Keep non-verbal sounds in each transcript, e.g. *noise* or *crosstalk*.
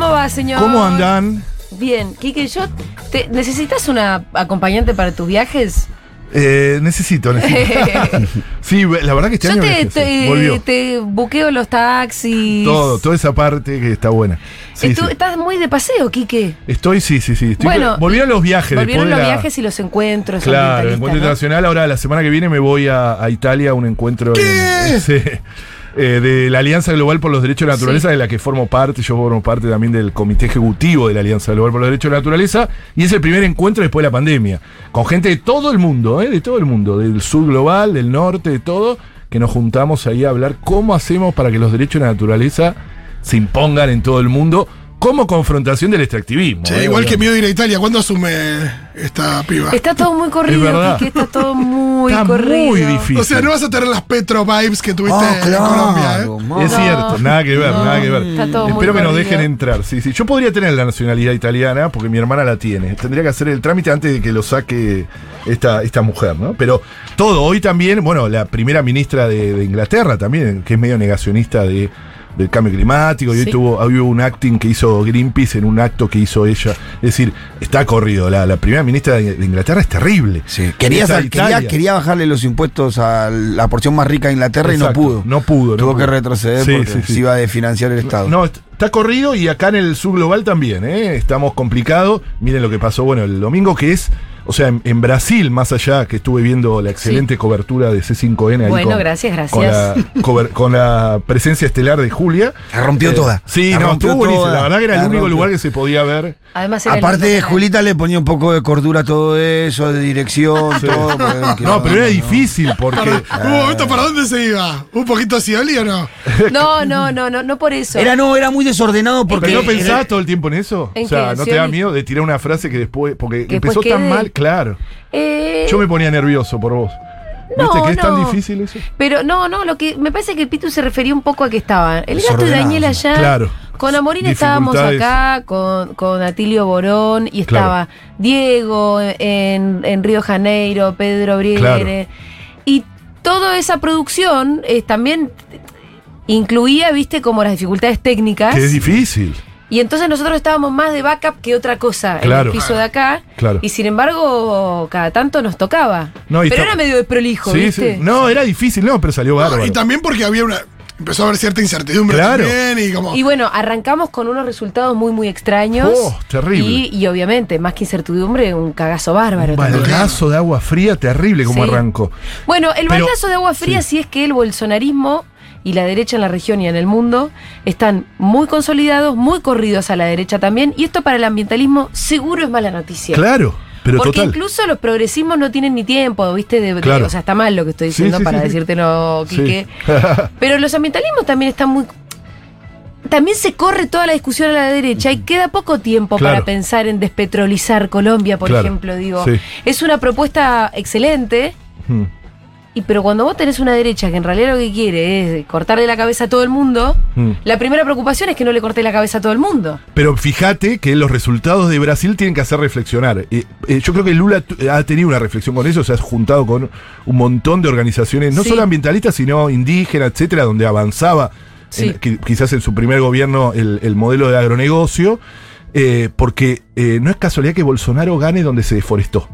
¿Cómo va, señor? ¿Cómo andan? Bien. Quique, yo. te- ¿Necesitas una acompañante para tus viajes? Eh, necesito, necesito. *laughs* sí, la verdad que este yo año te, te, te buqueo los taxis. Todo, toda esa parte que está buena. Sí. Estás muy de paseo, Quique. Estoy, sí, sí, sí. Estoy- Bueno, volvieron los viajes. Volvieron los la- viajes y los encuentros. Claro, el encuentro ¿no? internacional. Ahora, la semana que viene me voy a, a Italia a un encuentro en- sí, eh, de la Alianza Global por los Derechos de la Naturaleza, Sí. de la que formo parte. Yo formo parte también del Comité Ejecutivo de la Alianza Global por los Derechos de la Naturaleza. Y es el primer encuentro después de la pandemia. Con gente de todo el mundo, ¿eh? de todo el mundo, del sur global, del norte, de todo, que nos juntamos ahí a hablar cómo hacemos para que los derechos de la naturaleza se impongan en todo el mundo como confrontación del extractivismo. Che, ¿eh? igual que miedo de ir a Italia, ¿cuándo asume esta piba? Está todo muy corrido, Es. Está todo muy Está corrido. muy difícil. O sea, no vas a tener las Petro vibes que tuviste Ah, en Colombia, ¿eh? Es No. cierto, nada que ver, No, nada que ver. está todo muy Espero que nos dejen entrar. Sí, sí. Yo podría tener la nacionalidad italiana porque mi hermana la tiene. Tendría que hacer el trámite antes de que lo saque esta, esta mujer, ¿no? Pero todo, hoy también, bueno, la primera ministra de, de Inglaterra también, que es medio negacionista de, del cambio climático, y hoy Sí. tuvo, hoy hubo un acting que hizo Greenpeace en un acto que hizo ella. Es decir, está corrido. La, la primera ministra de, Inglaterra es terrible. Sí, quería, quería, quería bajarle los impuestos a la porción más rica de Inglaterra Exacto, y no pudo. No pudo. no Tuvo que pudo. retroceder Sí, porque sí, sí. se iba a desfinanciar el Estado. No, est- está corrido y acá en el sur global también, ¿eh? Estamos complicados. Miren lo que pasó, bueno, el domingo que es, o sea, en, en Brasil, más allá que estuve viendo la excelente cobertura de C5N ahí Bueno, con, gracias, gracias. Con la, *laughs* cober- con la presencia estelar de Julia. La rompió Eh, toda. Sí, La no, rompió estuvo buenísimo. La verdad que era el único rompió. lugar que se podía ver. Además, Aparte. Julita le ponía un poco de cordura a todo eso, de dirección, *laughs* todo. No, pero era difícil porque. *laughs* Para- un momento, ¿para dónde se iba? ¿Un poquito Scioli o no? No, no, no, no, no por eso. Era, no, era muy desordenado porque. ¿Pero no pensabas todo el tiempo en eso? ¿En o sea, qué? ¿no te da miedo de tirar una frase que después. Porque Que empezó después tan mal, claro. Eh, Yo me ponía nervioso por vos. ¿Viste No, que es tan difícil eso? Pero no, no, lo que me parece que Pitu se refería un poco a que estaban el gato y Desordenado, Daniel allá. Claro. Con Amorín estábamos acá, con, con Atilio Borón, y estaba Diego en, en Río Janeiro, Pedro Briere. Y toda esa producción eh, también incluía, viste, como las dificultades técnicas. Que es difícil. Y entonces nosotros estábamos más de backup que otra cosa Claro. en el piso de acá. Claro. Y sin embargo, cada tanto nos tocaba. No, Pero era medio de prolijo, Sí, ¿viste? sí. No, era difícil, no, pero salió bárbaro. Y también porque había una. Empezó a haber cierta incertidumbre Claro. también y como. Y bueno, arrancamos con unos resultados muy, muy extraños. Oh, terrible. Y, y obviamente, más que incertidumbre, un cagazo bárbaro. Un también. baldazo de agua fría terrible como Sí. arrancó. Bueno, el Pero- baldazo de agua fría sí. sí. es que el bolsonarismo y la derecha en la región y en el mundo están muy consolidados, muy corridos a la derecha también. Y esto para el ambientalismo seguro es mala noticia. Claro, pero Porque total. incluso los progresismos no tienen ni tiempo, ¿viste? De, de- Claro. o sea, está mal lo que estoy diciendo sí, para sí, decírtelo, Sí. Quique. *laughs* Pero los ambientalismos también están muy. También se corre toda la discusión a la derecha y queda poco tiempo Claro. para pensar en despetrolizar Colombia, por Claro. ejemplo. Digo, Sí. es una propuesta excelente, Hmm. Y pero cuando vos tenés una derecha que en realidad lo que quiere es cortarle la cabeza a todo el mundo, Hmm. la primera preocupación es que no le corte la cabeza a todo el mundo. Pero fíjate que los resultados de Brasil tienen que hacer reflexionar. Eh, eh, yo creo que Lula ha tenido una reflexión con eso, se ha juntado con un montón de organizaciones, no Sí. solo ambientalistas, sino indígenas, etcétera, donde avanzaba Sí. en- qui- quizás en su primer gobierno el, el modelo de agronegocio, eh, porque eh, no es casualidad que Bolsonaro gane donde se deforestó.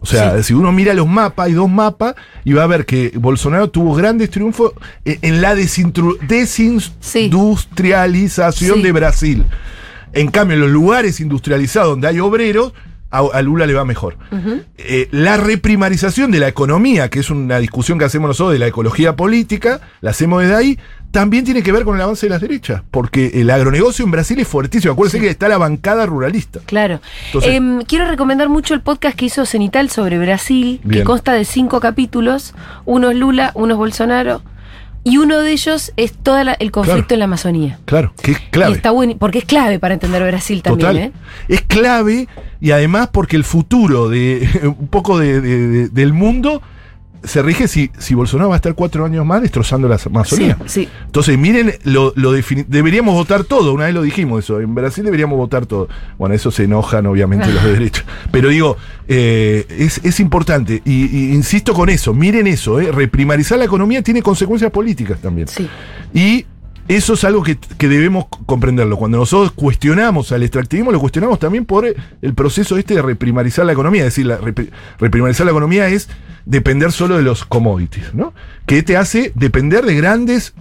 O sea, si uno mira los mapas, hay dos mapas, y va a ver que Bolsonaro tuvo grandes triunfos en, en la desindustrialización Sí. de Brasil. En cambio, en los lugares industrializados donde hay obreros, a, a Lula le va mejor. Eh, la reprimarización de la economía, que es una discusión que hacemos nosotros de la ecología política, la hacemos desde ahí, también tiene que ver con el avance de las derechas, porque el agronegocio en Brasil es fuertísimo. Acuérdense que está la bancada ruralista. Claro. Entonces- Em, quiero recomendar mucho el podcast que hizo Cenital sobre Brasil, Bien. que consta de cinco capítulos. Uno es Lula, uno es Bolsonaro Y uno de ellos es todo el conflicto Claro. en la Amazonía. Claro, que es Y clave. está bueno, porque es clave para entender Brasil también, Total. ¿eh? Es clave y además porque el futuro de *laughs* un poco de- de- de- del mundo se rige si, si Bolsonaro va a estar cuatro años más destrozando la Amazonía. Sí, sí. Entonces, miren, lo, lo deberíamos votar todo, una vez lo dijimos eso, en Brasil deberíamos votar todo. Bueno, eso se enojan obviamente los de *laughs* derecha. Pero digo, eh, es, es importante, y, y insisto con eso, miren eso, eh, reprimarizar la economía tiene consecuencias políticas también. Sí. Y eso es algo que, que debemos comprenderlo. Cuando nosotros cuestionamos al extractivismo, lo cuestionamos también por el proceso este de reprimarizar la economía. Es decir, reprimarizar la economía es depender solo de los commodities, ¿no? Que te hace depender de grandes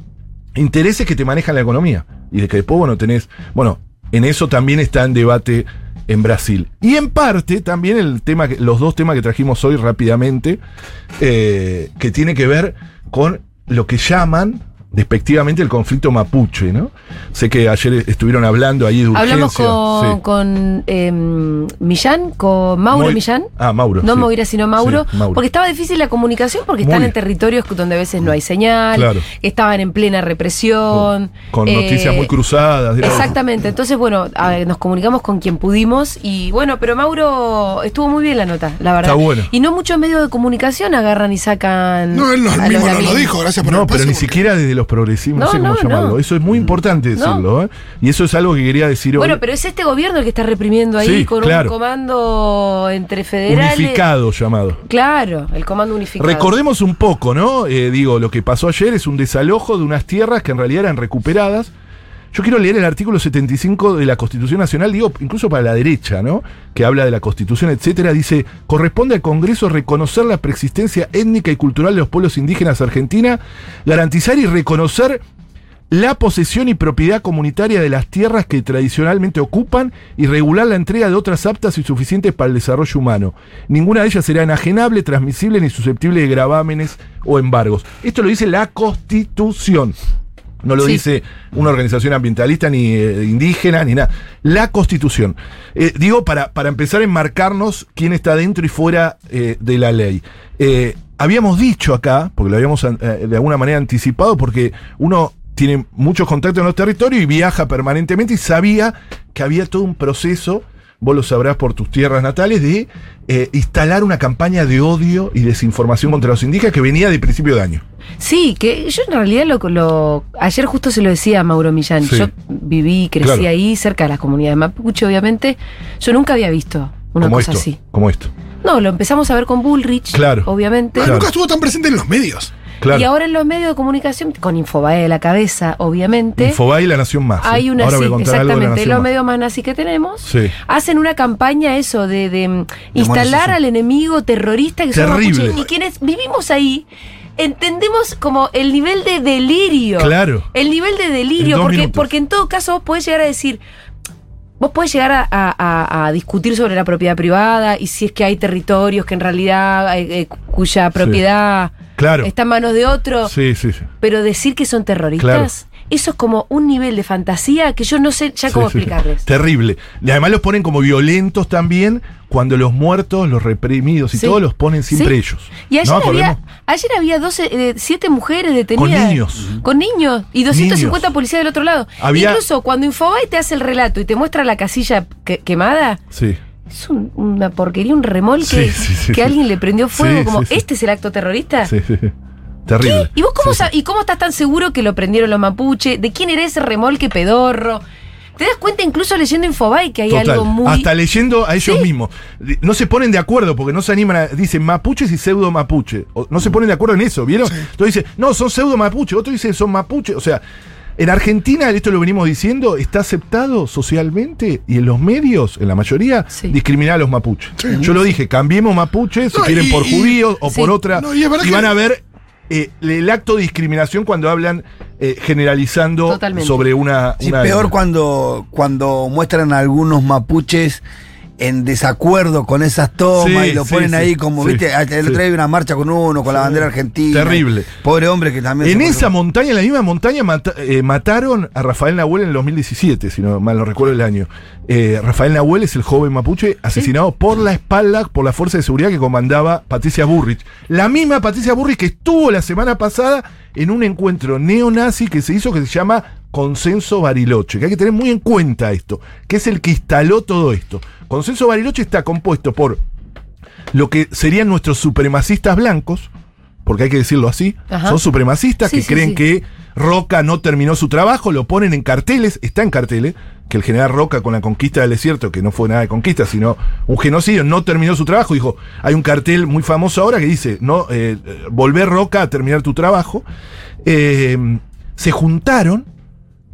intereses que te manejan la economía. Y de que después, bueno, tenés. Bueno, en eso también está en debate en Brasil. Y en parte también el tema los dos temas que trajimos hoy rápidamente, eh, que tiene que ver con lo que llaman despectivamente el conflicto mapuche, ¿no? Sé que ayer estuvieron hablando ahí de urgencia. Hablamos con, sí. con em, Millán, con Mauro Millán. Ah, Mauro. No sí. Moira, sino Mauro, Sí, Mauro. Porque estaba difícil la comunicación porque Muy. están en territorios donde a veces no hay señal, Claro. estaban en plena represión. Con eh, noticias muy cruzadas. digamos. Exactamente, entonces bueno, a ver, nos comunicamos con quien pudimos y bueno, pero Mauro estuvo muy bien la nota, la verdad. Está bueno. Y no muchos medios de comunicación agarran y sacan. No, él no, a él los mismo no lo dijo, gracias por No, el pero ni porque- siquiera desde los progresivos, no, No, sé cómo no, llamarlo. Eso es muy importante decirlo, ¿eh? Y eso es algo que quería decir hoy. Bueno, pero es este gobierno el que está reprimiendo ahí Sí, con claro. un comando entre federales. Unificado llamado. Claro, el comando unificado. Recordemos un poco, ¿no? Eh, digo, lo que pasó ayer es un desalojo de unas tierras que en realidad eran recuperadas. Yo quiero leer el artículo 75 de la Constitución Nacional, digo, incluso para la derecha, ¿no? Que habla de la Constitución, etcétera. Dice: corresponde al Congreso reconocer la preexistencia étnica y cultural de los pueblos indígenas Argentina, garantizar y reconocer la posesión y propiedad comunitaria de las tierras que tradicionalmente ocupan y regular la entrega de otras aptas y suficientes para el desarrollo humano. Ninguna de ellas será enajenable, transmisible ni susceptible de gravámenes o embargos. Esto lo dice la Constitución. No lo Sí. dice una organización ambientalista ni eh, indígena ni nada. La Constitución. Eh, digo, para, para empezar a enmarcarnos quién está dentro y fuera eh, de la ley. Habíamos dicho acá, porque lo habíamos de alguna manera anticipado, porque uno tiene muchos contactos en los territorios y viaja permanentemente y sabía que había todo un proceso, vos lo sabrás por tus tierras natales, de eh, instalar una campaña de odio y desinformación contra los indígenas que venía de principio de año. Sí, que yo en realidad lo, lo ayer justo se lo decía a Mauro Millán. Sí. Yo viví y crecí Claro. ahí cerca de la comunidad de Mapuche, obviamente. Yo nunca había visto una como cosa esto. así. Como esto. No, lo empezamos a ver con Bullrich, Claro. obviamente. Pero Claro. nunca estuvo tan presente en los medios. Claro. Y ahora en los medios de comunicación, con Infobae de la cabeza, obviamente. Infobae y la Nación Más. Hay una, Ahora voy a sí, contar algo de la exactamente, Nación los medios más nazi que tenemos, Sí. hacen una campaña eso de, de, mm, instalar al enemigo terrorista que son Terrible. mapuches. Y quienes vivimos ahí, entendemos como el nivel de delirio. Claro. El nivel de delirio, porque, minutos. porque en todo caso vos podés llegar a decir, vos podés llegar a, a- a- a discutir sobre la propiedad privada y si es que hay territorios que en realidad, eh, eh, cuya propiedad Claro. está en manos de otro, Sí, sí, sí. pero decir que son terroristas, eso es como un nivel de fantasía que yo no sé ya cómo explicarles. Terrible. Y además los ponen como violentos también cuando los muertos, los reprimidos y todos los ponen siempre ellos. Y ayer, ¿No? había, ayer había 12, eh, siete mujeres detenidas. Con niños. Con niños. Y 250 Niños. policías del otro lado. Había- Incluso cuando Infobae te hace el relato y te muestra la casilla que- quemada, Sí. Es un- una porquería, un remolque Sí, sí, sí, que sí. alguien le prendió fuego. Sí, como, sí, sí. ¿este es el acto terrorista? Sí, sí, sí. Terrible. ¿Y vos cómo, Sí, ¿Y cómo estás tan seguro que lo prendieron los mapuche? ¿De quién era ese remolque pedorro? ¿Te das cuenta incluso leyendo Infobae que hay Total. algo muy... Hasta leyendo a ellos Sí. mismos. No se ponen de acuerdo porque no se animan a. Dicen mapuches y pseudo mapuche. O- No se ponen de acuerdo en eso, ¿vieron? Entonces dice, no, son pseudo mapuche. Otro dice, son mapuche. O sea, en Argentina, esto lo venimos diciendo, está aceptado socialmente y en los medios, en la mayoría, Sí. discriminar a los mapuches. Sí. Yo lo dije, cambiemos mapuche, si No, quieren y- por y- judíos o Sí. por otra. No, y van a ver eh, el acto de discriminación cuando hablan eh, generalizando Totalmente. sobre una. Sí, una- peor cuando, cuando muestran a algunos mapuches en desacuerdo con esas tomas Sí, y lo sí, ponen sí, ahí como, viste, el otro día una marcha con uno, con la bandera argentina. Terrible. Pobre hombre que también. En esa montaña, en la misma montaña, mata- eh, mataron a Rafael Nahuel en el 2017, si no mal no recuerdo el año. Eh, Rafael Nahuel es el joven mapuche asesinado por la espalda por la fuerza de seguridad que comandaba Patricia Burrich. La misma Patricia Burrich que estuvo la semana pasada en un encuentro neonazi que se hizo que se llama Consenso Bariloche, que hay que tener muy en cuenta esto, que es el que instaló todo esto. Consenso Bariloche está compuesto por lo que serían nuestros supremacistas blancos, porque hay que decirlo así, Ajá. son supremacistas Sí, que sí, creen sí. que Roca no terminó su trabajo, lo ponen en carteles, está en carteles, que el general Roca con la conquista del desierto, que no fue nada de conquista, sino un genocidio, no terminó su trabajo, dijo, hay un cartel muy famoso ahora que dice, no, eh, eh, volver Roca a terminar tu trabajo. Eh, se juntaron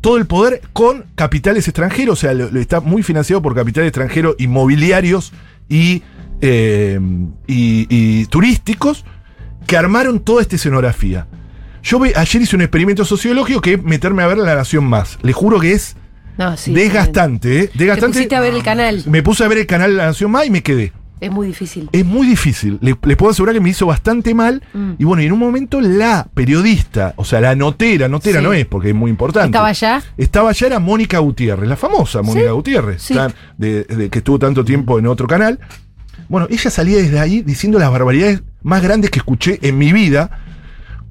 todo el poder con capitales extranjeros, o sea, lo- lo está muy financiado por capitales extranjeros inmobiliarios y, eh, y- y turísticos que armaron toda esta escenografía. Yo ve- ayer hice un experimento sociológico que es meterme a ver La Nación Más. Le juro que es No, sí. desgastante, ¿eh? Te Desgastante. pusiste a ver el canal. Me puse a ver el canal La Nación Más y me quedé. Es muy difícil. Es muy difícil. Le- Les puedo asegurar que me hizo bastante mal. Mm. Y bueno, y en un momento la periodista, o sea, la notera, notera Sí. no es porque es muy importante. ¿Estaba allá? Estaba allá, era Mónica Gutiérrez, la famosa Mónica Sí, Gutiérrez, sí. tan- de, de que estuvo tanto tiempo en otro canal. Bueno, ella salía desde ahí diciendo las barbaridades más grandes que escuché en mi vida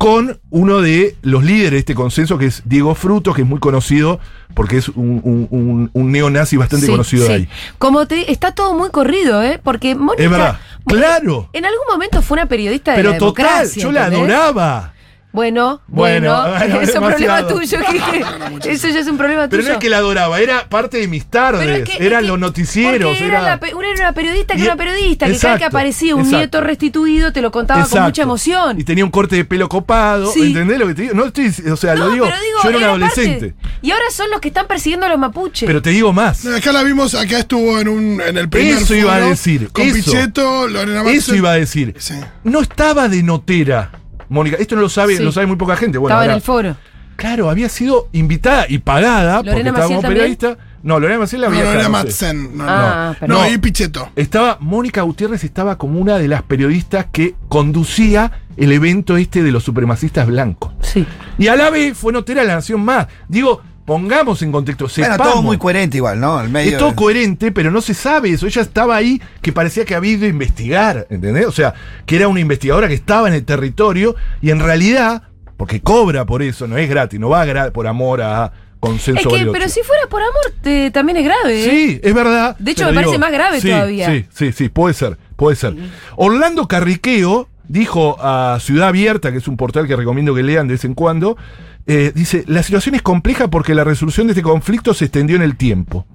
con uno de los líderes de este consenso, que es Diego Fruto, que es muy conocido porque es un, un- un- un neonazi bastante Sí, conocido de ahí. Como te, está todo muy corrido, ¿eh? Porque Mónica. Es verdad. Claro. En algún momento fue una periodista de Pero la total, democracia, yo la ¿entendés? adoraba. Bueno, bueno, *laughs* Bueno, es un problema tuyo. *laughs* que- eso ya es un problema Pero tuyo. no es que la adoraba, era parte de mis Pero tardes, es que- eran es que- los noticieros. Era, era- la una, era una periodista que Y- era una periodista, que cada vez que aparecía un exacto. nieto restituido te lo contaba con mucha emoción. Y tenía un corte de pelo copado, Sí. ¿entendés lo que te digo? No estoy, o sea, No, lo digo, pero digo, yo era un adolescente. parte. Y ahora son los que están persiguiendo a los mapuches. Pero te digo más. No, acá la vimos, acá estuvo en un en el primer Eso iba a decir, Con eso. Pichetto, Lorena. Eso iba a decir. Sí. No estaba de notera, Mónica. Esto no lo sabe, Sí. lo sabe muy poca gente. Bueno, Estaba en el foro. Claro, había sido invitada y pagada porque ¿Lorena estaba como también? periodista. No, Lorena Maciel la No, había Lorena. Matzen. No, Ah, no. No, y Pichetto. Estaba, Mónica Gutiérrez estaba como una de las periodistas que conducía el evento este de los supremacistas blancos. Sí. Y a la vez fue notera de la Nación Más. Digo, pongamos en contexto. Bueno, todo muy coherente igual, ¿no? El medio Es todo de- coherente, pero no se sabe eso. Ella estaba ahí que parecía que había ido a investigar, ¿entendés? O sea, que era una investigadora que estaba en el territorio y en realidad, porque cobra por eso, no es gratis, no va gra- por amor a consenso Es que, pero si fuera por amor, te- también es grave. ¿eh? Sí, es verdad. De hecho, me parece más grave sí, todavía. Sí, sí, sí, puede ser, puede ser. Orlando Carriqueo dijo a Ciudad Abierta, que es un portal que recomiendo que lean de vez en cuando, eh, dice, la situación es compleja porque la resolución de este conflicto se extendió en el tiempo.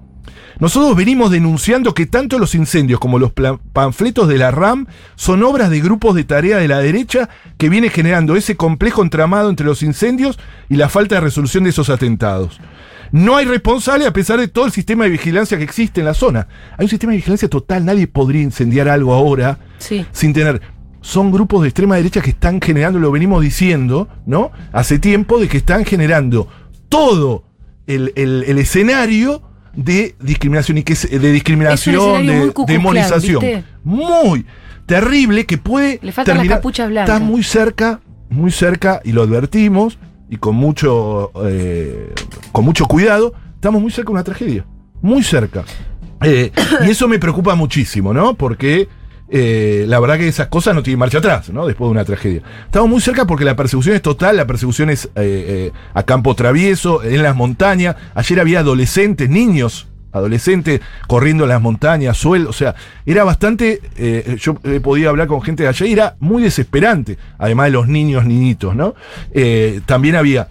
Nosotros venimos denunciando que tanto los incendios como los panfletos de la RAM son obras de grupos de tarea de la derecha que viene generando ese complejo entramado entre los incendios y la falta de resolución de esos atentados. No hay responsable a pesar de todo el sistema de vigilancia que existe en la zona. Hay un sistema de vigilancia total, nadie podría incendiar algo ahora Sí. sin tener. Son grupos de extrema derecha que están generando, lo venimos diciendo, ¿no? Hace tiempo de que están generando todo el, el- el escenario de discriminación y que es- de discriminación, de demonización. ¿viste? Muy terrible que puede Le faltan las terminar- blancas. Está muy cerca, muy cerca, y lo advertimos, y con mucho, eh, con mucho cuidado, estamos muy cerca de una tragedia. Muy cerca. Eh, y eso me preocupa muchísimo, ¿no? Porque eh, la verdad que esas cosas no tienen marcha atrás, ¿no? Después de una tragedia. Estamos muy cerca porque la persecución es total, la persecución es eh, eh, a campo travieso, en las montañas. Ayer había adolescentes, niños, adolescentes, corriendo en las montañas, suelo, o sea, era bastante, yo he podido hablar con gente de y era muy desesperante, además de los niños, niñitos, ¿no? También había,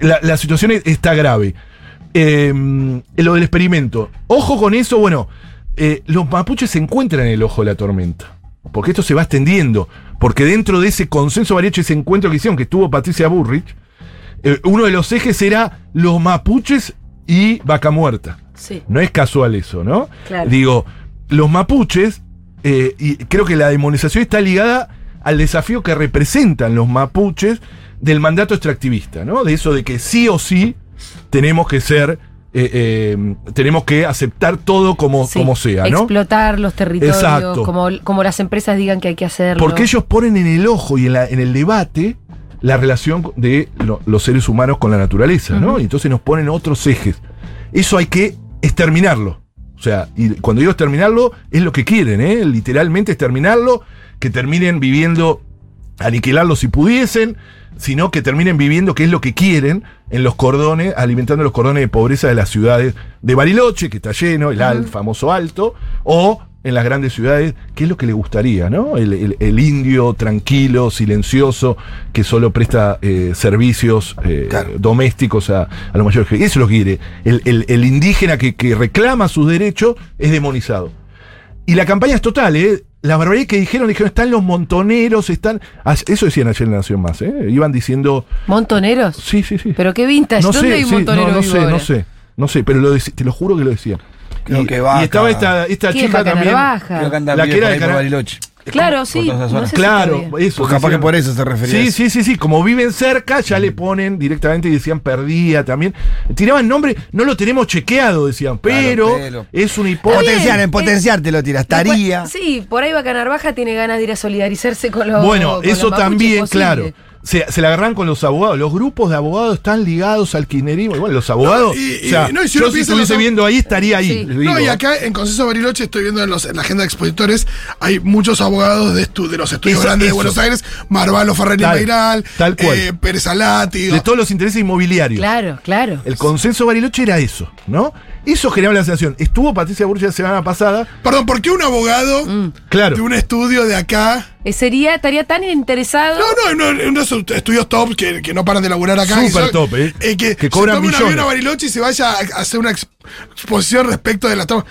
la, la situación es- está grave. Lo del experimento. Ojo con eso, bueno, eh, los mapuches se encuentran en el ojo de la tormenta. Porque esto se va extendiendo. Porque dentro de ese consenso variacho, ese encuentro que hicieron, que estuvo Patricia Burrich, eh, uno de los ejes era los mapuches y vaca muerta. Sí. No es casual eso, ¿no? Claro. Digo, los mapuches, eh, y creo que la demonización está ligada al desafío que representan los mapuches del mandato extractivista, ¿no? De eso de que sí o sí tenemos que ser eh, eh, tenemos que aceptar todo como, Sí, como sea, ¿no? Explotar los territorios, Exacto. como, como las empresas digan que hay que hacerlo. Porque ellos ponen en el ojo y en, la- en el debate la relación de lo- los seres humanos con la naturaleza, ¿no? Y entonces nos ponen otros ejes. Eso hay que exterminarlo. O sea, y cuando digo exterminarlo, es lo que quieren, ¿eh? Literalmente exterminarlo, que terminen viviendo, aniquilarlo si pudiesen, sino que terminen viviendo, que es lo que quieren, en los cordones, alimentando los cordones de pobreza de las ciudades de Bariloche, que está lleno, el al- famoso alto, o en las grandes ciudades, que es lo que le gustaría, ¿no? El, el- el indio tranquilo, silencioso, que solo presta eh, servicios eh, Claro. domésticos a, a los mayores. Eso es lo que quiere. El, el- el indígena que, que reclama sus derechos es demonizado. Y la campaña es total, ¿eh? La barbaridad que dijeron, dijeron, están los montoneros, están... Ah, Eso decían ayer en la Nación Más, ¿eh? Iban diciendo... ¿Montoneros? Sí, sí, sí. Pero qué vintage, no ¿dónde sé, hay un sí, montonero no, no vivo sé, ahora? no sé. No sé, pero lo te lo juro que lo decían. Creo y, que y estaba esta, esta ¿Quién, chica también. Narvaja? Creo que anda La que era de ahí por Cana- Bariloche. Claro, sí. no sé si Claro, bien. eso. Pues capaz que por eso se refería. Sí, sí, sí, sí. Como viven cerca, ya le ponen directamente y decían perdía también. Tiraban nombre, no lo tenemos chequeado, decían, pero, pero- es una hipótesis. Potenciar, en potenciar te lo tiras. Estaría. Sí, por ahí Vaca Narvaja tiene ganas de ir a solidarizarse con los Bueno, con eso los también, posible. claro. Se, se la agarran con los abogados. Los grupos de abogados están ligados al kirchnerismo. Bueno, los abogados. No, y- o sea, y- no, y si yo si estuviese los- viendo ahí, estaría ahí. Sí. No, y acá en Consenso Bariloche estoy viendo en, los- en la agenda de expositores, hay muchos abogados de, estu- de los estudios Eso- grandes eso. de Buenos Aires, Marvalo Ferrer Meiral, tal cual. eh, Pérez Alati, de todos los intereses inmobiliarios. Claro, claro. El consenso Bariloche era eso, ¿no? Eso generaba la sensación. Estuvo Patricia Burch la semana pasada. Perdón, ¿por qué un abogado Mm. Claro. de un estudio de acá? Eh, Sería, estaría tan interesado. No, no, no, unos estudios top que, que no paran de laburar acá. Son- top, ¿eh? que, Que cobran se tome un millones. avión a Bariloche y se vaya a a hacer una ex- exposición respecto de la toma.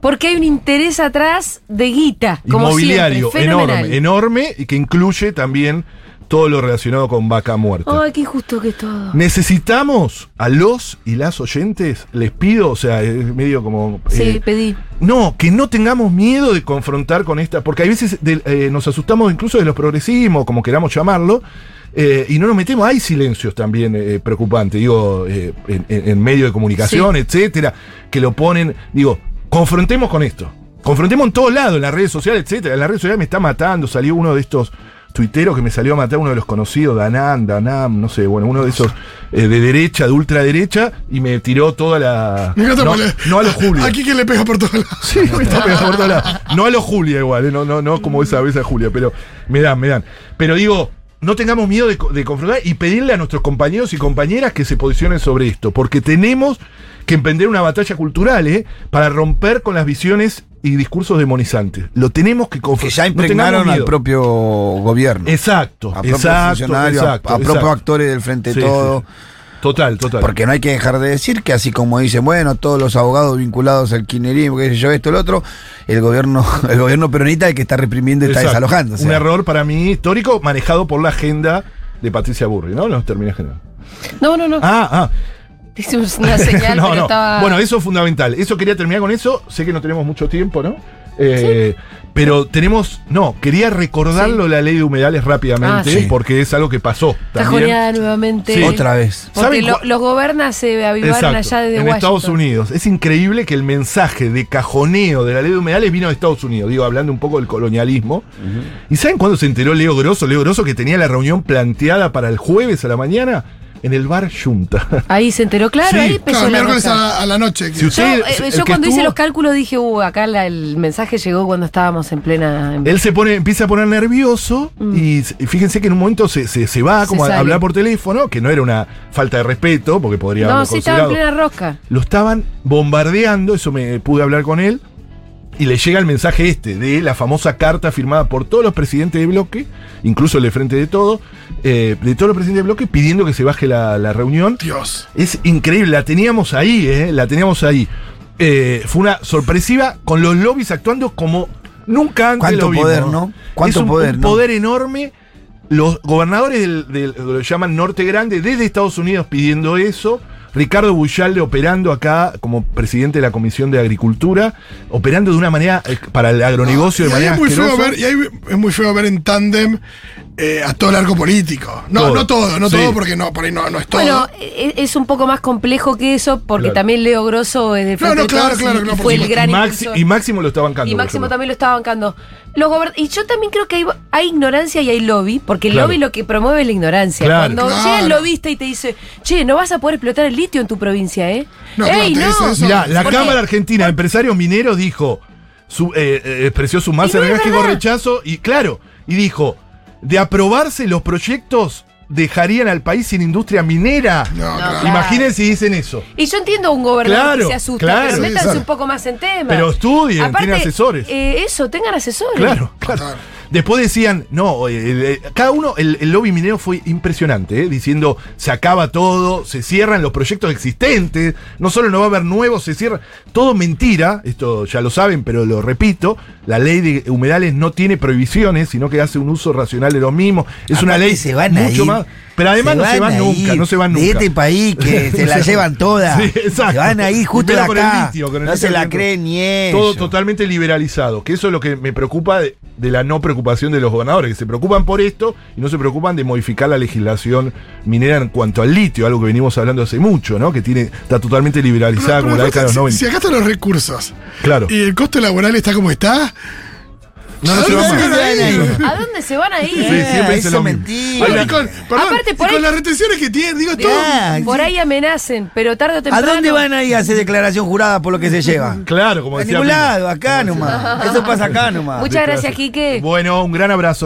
Porque hay un interés atrás de guita. Como inmobiliario siempre, enorme, enorme y que incluye también todo lo relacionado con vaca muerta. Ay, qué injusto que todo. Necesitamos a los y las oyentes, les pido, o sea, es medio como... Sí, eh, pedí. no, que no tengamos miedo de confrontar con esta, porque a veces de- eh, nos asustamos incluso de los progresismos, como queramos llamarlo, eh, y no nos metemos, hay silencios también eh, preocupantes, digo, eh, en, en- en medio de comunicación, etcétera, que lo ponen, digo, confrontemos con esto, confrontemos en todos lados, en las redes sociales, etcétera, en las redes sociales me está matando, salió uno de estos tuiteros que me salió a matar uno de los conocidos, Danán, Danam, no sé, bueno, uno de esos eh, de derecha, de ultraderecha, y me tiró toda la... Me encanta no, porque- no a los Julio. Aquí que le pega por todos lados. Sí, me está pegando por todos lados. No a los Julia igual, ¿eh? no, no, no como esa vez a Julia, pero me dan, me dan. Pero digo, no tengamos miedo de, co- de confrontar y pedirle a nuestros compañeros y compañeras que se posicionen sobre esto, porque tenemos que emprender una batalla cultural, ¿eh? Para romper con las visiones y discursos demonizantes. Lo tenemos que Que confrontar. ya impregnaron al propio gobierno. Exacto, a propios exacto, funcionarios, a- exacto, a, propios exacto. actores del frente Sí, todo. sí. Total, total. Porque no hay que dejar de decir que así como dicen, bueno, todos los abogados vinculados al kirchnerismo, que sé yo, esto, el otro, el gobierno, *laughs* el gobierno peronista el que está reprimiendo y está Exacto. desalojando. o sea. Un error para mí histórico manejado por la agenda de Patricia Burri, ¿no? No termina general. No, no, no. Ah, ah. Dice una señal, *laughs* no, pero no. estaba. Bueno, eso es fundamental. Eso quería terminar con eso. Sé que no tenemos mucho tiempo, ¿no? Eh, Pero tenemos. No, quería recordarlo la ley de humedales rápidamente, Ah, sí. porque es algo que pasó. también. Cajoneada nuevamente. Sí. Otra vez. Porque ¿Saben lo- cu- los gobiernas se avivaron Exacto, allá desde en Washington. Estados Unidos. Es increíble que el mensaje de cajoneo de la ley de humedales vino de Estados Unidos, digo, hablando un poco del colonialismo. ¿Y saben cuándo se enteró Leo Grosso? Leo Grosso que tenía la reunión planteada para el jueves a la mañana en el bar Junta. *laughs* Ahí se enteró, claro, Sí. ahí empezó Claro, la miércoles a, a la noche. Yo, eh, yo cuando hice los cálculos dije, uh, acá la- el mensaje llegó cuando estábamos en plena. en- Él se pone, empieza a poner nervioso y, s- y fíjense que en un momento se, se, se va Mm. Se como a sale. hablar por teléfono, que no era una falta de respeto, porque podría no, sí, estaba en plena rosca. Lo estaban bombardeando, eso me pude hablar con él, y le llega el mensaje este, de la famosa carta firmada por todos los presidentes de bloque, incluso el de Frente de Todo, eh, de todos los presidentes de bloque, pidiendo que se baje la, la reunión. Dios. Es increíble, la teníamos ahí, ¿eh? La teníamos ahí. Eh, fue una sorpresiva con los lobbies actuando como nunca antes Cuánto lo vimos. poder, ¿no? Cuánto es un, poder, un ¿no? poder enorme. Los gobernadores del, del- lo llaman Norte Grande desde Estados Unidos pidiendo eso. Ricardo Buyalde operando acá como presidente de la Comisión de Agricultura, operando de una manera eh, para el agronegocio de Y ahí manera es muy feo ver, y ahí es muy feo ver en tándem eh, a todo el arco político. No, Todo. no todo, no Sí. todo, porque no, por ahí no, no es todo. Bueno, e- es un poco más complejo que eso, porque Claro. también Leo Grosso es de Frente no, de claro, Todos claro, y no, fue el gran y, Maxi- impulsor. y Máximo lo está bancando. Y Máximo también lo estaba bancando. Los y yo también creo que hay, hay ignorancia y hay lobby, porque el Claro. lobby lo que promueve es la ignorancia. Claro. Cuando Claro. llega el lobista y te dice, che, no vas a poder explotar el litio en tu provincia, ¿eh? No. Mirá, la. Cámara Argentina de Empresarios Mineros dijo, su- eh, eh, expresó su más no rechazo y claro, y dijo, de aprobarse los proyectos dejarían al país sin industria minera. No, No, claro. Imagínense si dicen eso. Y yo entiendo a un gobernador Claro, que se asusta, claro. pero Sí, métanse claro. un poco más en tema. Pero estudien, Aparte, tienen asesores. eh, eso, tengan asesores. Claro, claro. Después decían, no, eh, el- eh, cada uno, el, el lobby minero fue impresionante, eh, diciendo, se acaba todo, se cierran los proyectos existentes, no solo no va a haber nuevos, se cierra. Todo mentira, esto ya lo saben, pero lo repito, la ley de humedales no tiene prohibiciones, sino que hace un uso racional de los mismos. Es una ley se van a mucho ir. más... Pero además no se van nunca, no se van nunca. De este país que *laughs* se la llevan todas. Sí, exacto. Se van a ir justo de acá. litio, no litio se la creen ni ellos. Todo totalmente liberalizado, que eso es lo que me preocupa de, de la no preocupación de los gobernadores, que se preocupan por esto y no se preocupan de modificar la legislación minera en cuanto al litio, algo que venimos hablando hace mucho, ¿no? Que tiene está totalmente liberalizada Pero- como la década de los si- 90. Si acá están los recursos Claro. y el costo laboral está como está, No, no se va ¿a dónde más. van a ir? ¿A dónde se van a ir? Sí, siempre dicen eso lo es mismo. mentira. Ay, y con, perdón, Aparte, por y con ahí- las retenciones que tienen, digo todo. Ya, Por sí. ahí amenacen, pero tarde o ¿A temprano. dónde van a ir a hacer declaración jurada por lo que se llevan? *laughs* Claro, como A decía ningún lado, acá nomás. Eso pasa acá nomás. Muchas gracias, Quique. Bueno, un gran abrazo.